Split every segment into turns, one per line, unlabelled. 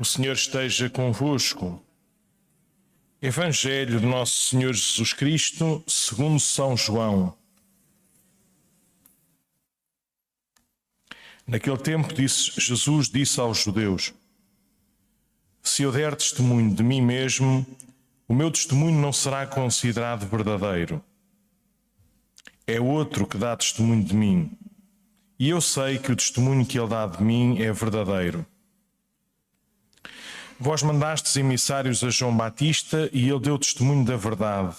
O Senhor esteja convosco. Evangelho de Nosso Senhor Jesus Cristo, segundo São João. Naquele tempo disse, Jesus disse aos judeus: Se eu der testemunho de mim mesmo, o meu testemunho não será considerado verdadeiro. É outro que dá testemunho de mim, e eu sei que o testemunho que ele dá de mim é verdadeiro. Vós mandastes emissários a João Batista e ele deu testemunho da verdade.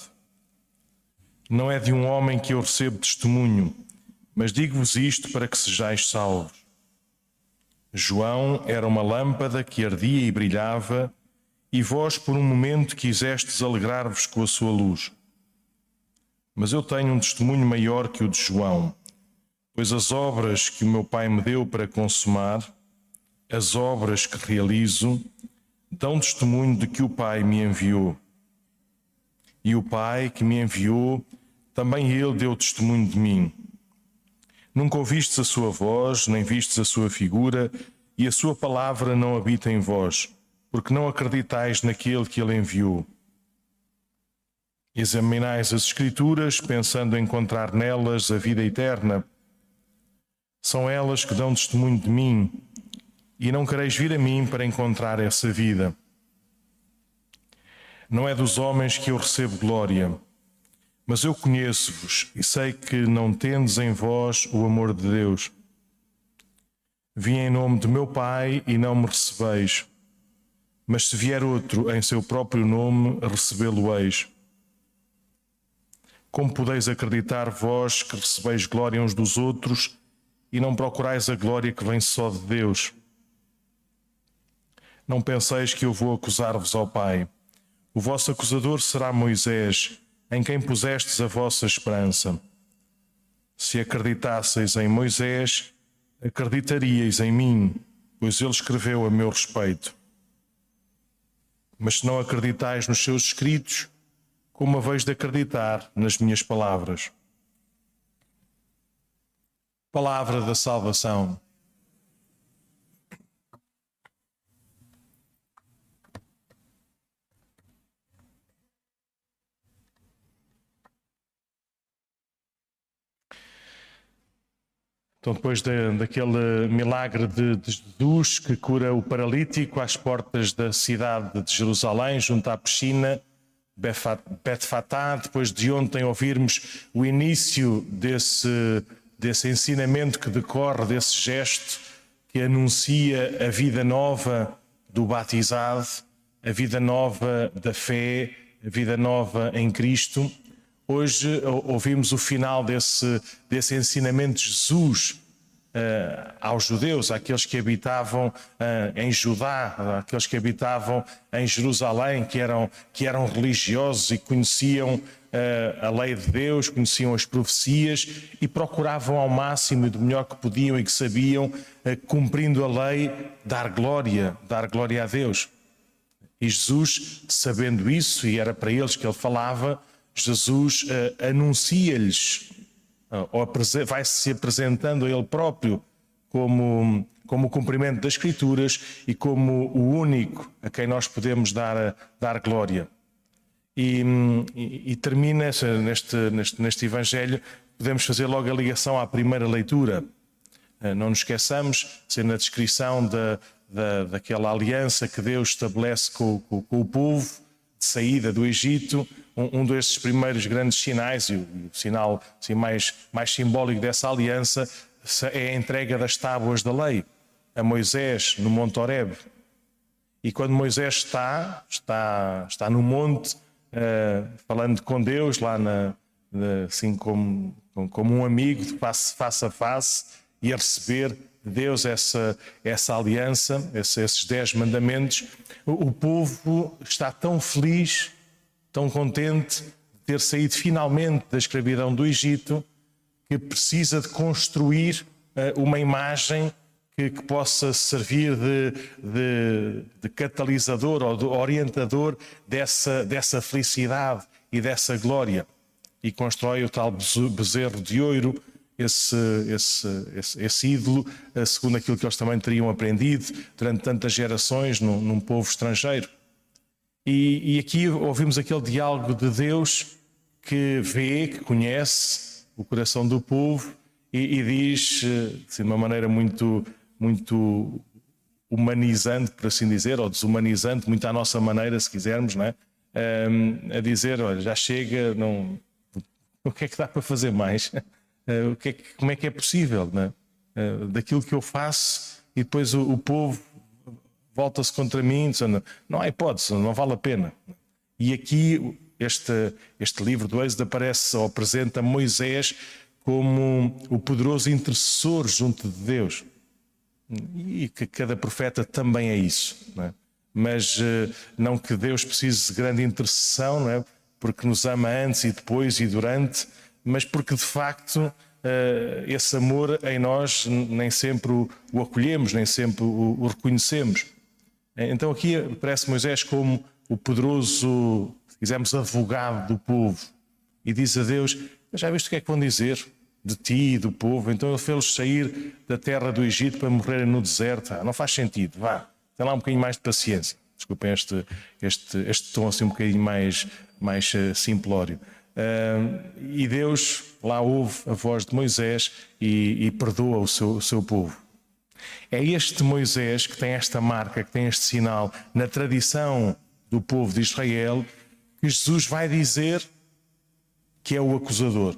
Não é de um homem que eu recebo testemunho, mas digo-vos isto para que sejais salvos. João era uma lâmpada que ardia e brilhava, e vós por um momento quisestes alegrar-vos com a sua luz. Mas eu tenho um testemunho maior que o de João, pois as obras que o meu Pai me deu para consumar, as obras que realizo, dão testemunho de que o Pai me enviou. E o Pai que me enviou, também ele deu testemunho de mim. Nunca ouvistes a sua voz, nem vistes a sua figura, e a sua palavra não habita em vós, porque não acreditais naquele que ele enviou. Examinais as Escrituras, pensando encontrar nelas a vida eterna. São elas que dão testemunho de mim, e não quereis vir a mim para encontrar essa vida. Não é dos homens que eu recebo glória, mas eu conheço-vos e sei que não tendes em vós o amor de Deus. Vim em nome de meu Pai e não me recebeis, mas se vier outro em seu próprio nome, recebê-lo-eis. Como podeis acreditar vós que recebeis glória uns dos outros e não procurais a glória que vem só de Deus? Não penseis que eu vou acusar-vos ao Pai. O vosso acusador será Moisés, em quem pusestes a vossa esperança. Se acreditasseis em Moisés, acreditaríeis em mim, pois ele escreveu a meu respeito. Mas se não acreditais nos seus escritos, como haveis de acreditar nas minhas palavras? Palavra da salvação. Então, depois de, daquele milagre de, de, Jesus que cura o paralítico às portas da cidade de Jerusalém, junto à piscina, Betfatá, depois de ontem ouvirmos o início desse, desse ensinamento que decorre desse gesto que anuncia a vida nova do batizado, a vida nova da fé, a vida nova em Cristo. Hoje ouvimos o final desse, desse ensinamento de Jesus uh, aos judeus, àqueles que habitavam uh, em Judá, àqueles que habitavam em Jerusalém, que eram, que eram religiosos e conheciam uh, a lei de Deus, conheciam as profecias e procuravam ao máximo e do melhor que podiam e que sabiam, cumprindo a lei, dar glória, dar glória a Deus. E Jesus, sabendo isso, e era para eles que ele falava, Jesus uh, anuncia-lhes, uh, ou vai-se apresentando a Ele próprio como, como o cumprimento das Escrituras e como o único a quem nós podemos dar, dar glória. E, e, e termina neste, neste, neste Evangelho, podemos fazer logo a ligação à primeira leitura. Uh, não nos esqueçamos, ser na descrição da, da, daquela aliança que Deus estabelece com, com, com o povo de saída do Egito, um, um desses primeiros grandes sinais, e o, o sinal assim, mais, mais simbólico dessa aliança, é a entrega das tábuas da lei a Moisés no Monte Horeb. E quando Moisés está, está, está no monte, uh, falando com Deus, lá na, assim como, como um amigo, de face, face a face, e a receber de Deus essa, essa aliança, esses dez mandamentos, o, o povo está tão feliz, tão contente de ter saído finalmente da escravidão do Egito, que precisa de construir uh, uma imagem que, que, possa servir de, de, de, catalisador ou de orientador dessa, dessa felicidade e dessa glória. E constrói o tal bezerro de ouro esse, esse, esse, esse, ídolo, segundo aquilo que eles também teriam aprendido durante tantas gerações num, num povo estrangeiro. E, e, aqui ouvimos aquele diálogo de Deus que vê, que conhece o coração do povo e, e diz, assim, de uma maneira muito, muito humanizante, por assim dizer, ou desumanizante, muito à nossa maneira, se quisermos, não é? Um, a dizer: olha, já chega, não, o que é que dá para fazer mais? Uh, o que é que, como é que é possível? Não é? uh, daquilo que eu faço e depois o, o povo volta-se contra mim, dizendo, não há hipótese, não vale a pena. E aqui este, este livro do Êxodo aparece ou apresenta Moisés como o poderoso intercessor junto de Deus. E que cada profeta também é isso. Não é? Mas uh, não que Deus precise de grande intercessão, não é? porque nos ama antes e depois e durante, mas porque de facto uh, esse amor em nós nem sempre o, acolhemos, nem sempre o, reconhecemos. Então aqui aparece Moisés como o poderoso, se quisermos, advogado do povo e diz a Deus: Já viste o que é que vão dizer de ti e do povo? Então ele fez-los sair da terra do Egito para morrerem no deserto. Ah, não faz sentido, vá, tem lá um bocadinho mais de paciência. Desculpem este, este, este tom assim um bocadinho mais, mais uh, simplório. Uh, e Deus lá ouve a voz de Moisés e, e perdoa o seu, o seu povo. É este Moisés que tem esta marca, que tem este sinal na tradição do povo de Israel, que Jesus vai dizer que é o acusador.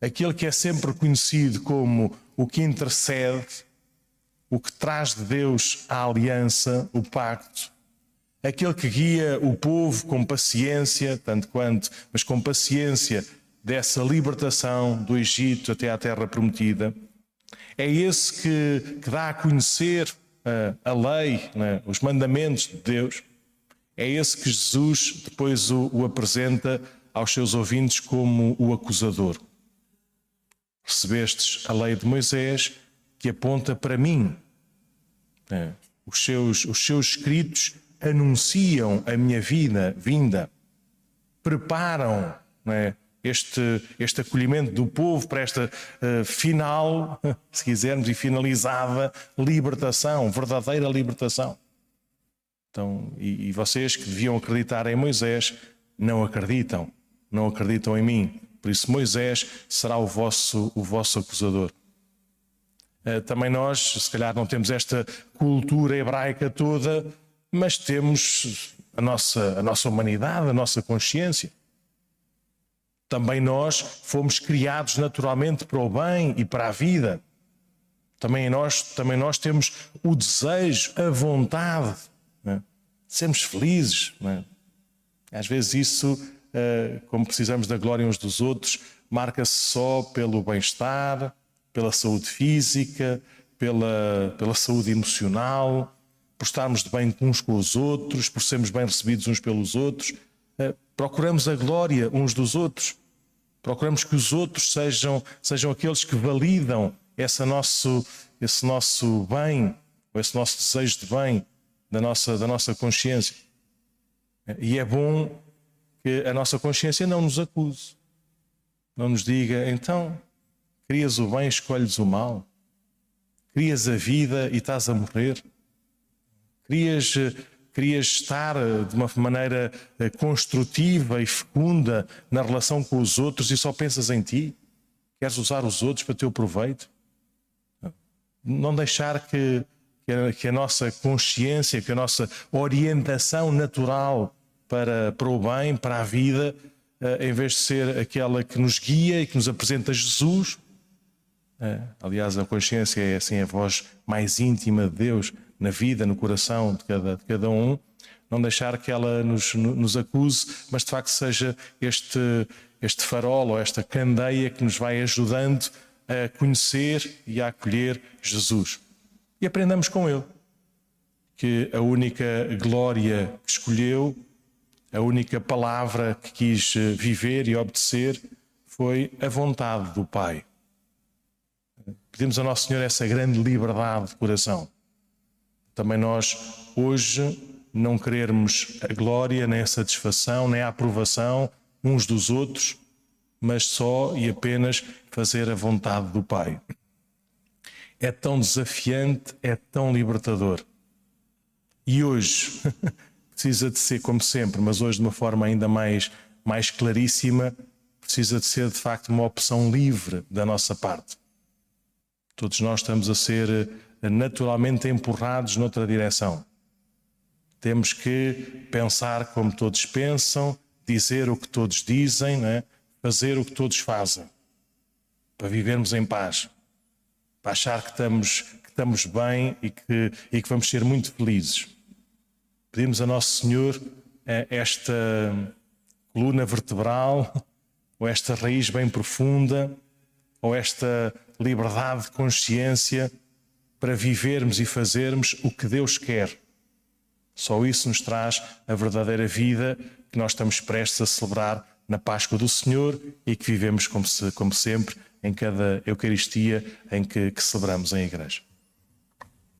Aquele que é sempre conhecido como o que intercede, o que traz de Deus a aliança, o pacto, aquele que guia o povo com paciência, tanto quanto, mas com paciência, dessa libertação do Egito até à terra prometida. É esse que, que dá a conhecer uh, a lei, né, os mandamentos de Deus. É esse que Jesus depois o, o apresenta aos seus ouvintes como o acusador. Recebestes a lei de Moisés, que aponta para mim. É. Os, seus, os seus escritos anunciam a minha vida, vinda, preparam é? Este, este acolhimento do povo para esta uh, final, se quisermos, e finalizada libertação, verdadeira libertação. Então, e, e vocês que deviam acreditar em Moisés, não acreditam, não acreditam em mim. Por isso, Moisés será o vosso, o vosso acusador. Eh, também nós, se calhar, não temos esta cultura hebraica toda, mas temos a nossa, a nossa humanidade, a nossa consciência. Também nós fomos criados naturalmente para o bem e para a vida. Também nós, também nós temos o desejo, a vontade né, de sermos felizes. Né? Às vezes isso, eh, como precisamos da glória uns dos outros, marca-se só pelo bem-estar, pela saúde física, pela, pela saúde emocional, por estarmos de bem uns com os outros, por sermos bem recebidos uns pelos outros. Eh, procuramos a glória uns dos outros. Procuramos que os outros sejam, sejam aqueles que validam esse nosso, esse nosso bem, esse nosso desejo de bem da nossa, da nossa consciência. E é bom que a nossa consciência não nos acuse, não nos diga, então, Querias o bem, escolhes o mal. Querias a vida e estás a morrer. Querias, querias estar de uma maneira eh, construtiva e fecunda na relação com os outros e só pensas em ti. Queres usar os outros para teu proveito. Não deixar que, a, que a nossa consciência, que a nossa orientação natural para, para o bem, para a vida, eh, em vez de ser aquela que nos guia e que nos apresenta Jesus, aliás, a consciência é assim a voz mais íntima de Deus na vida, no coração de cada, de cada um. Não deixar que ela nos, nos acuse, mas de facto seja este, este farol ou esta candeia que nos vai ajudando a conhecer e a acolher Jesus. E aprendamos com Ele que a única glória que escolheu, a única palavra que quis viver e obedecer foi a vontade do Pai. Pedimos a Nosso Senhor essa grande liberdade de coração. Também nós, hoje, não querermos a glória, nem a satisfação, nem a aprovação uns dos outros, mas só e apenas fazer a vontade do Pai. É tão desafiante, é tão libertador. E hoje precisa de ser como sempre, mas hoje de uma forma ainda mais, mais claríssima, precisa de ser de facto uma opção livre da nossa parte. Todos nós estamos a ser naturalmente empurrados noutra direção. Temos que pensar como todos pensam, dizer o que todos dizem, né? fazer o que todos fazem, para vivermos em paz, para achar que estamos, que estamos bem e que, e que vamos ser muito felizes. Pedimos a Nosso Senhor eh, esta coluna vertebral, ou esta raiz bem profunda, ou esta liberdade de consciência para vivermos e fazermos o que Deus quer. Só isso nos traz a verdadeira vida que nós estamos prestes a celebrar na Páscoa do Senhor e que vivemos como, se, como sempre em cada Eucaristia em que, que celebramos em Igreja.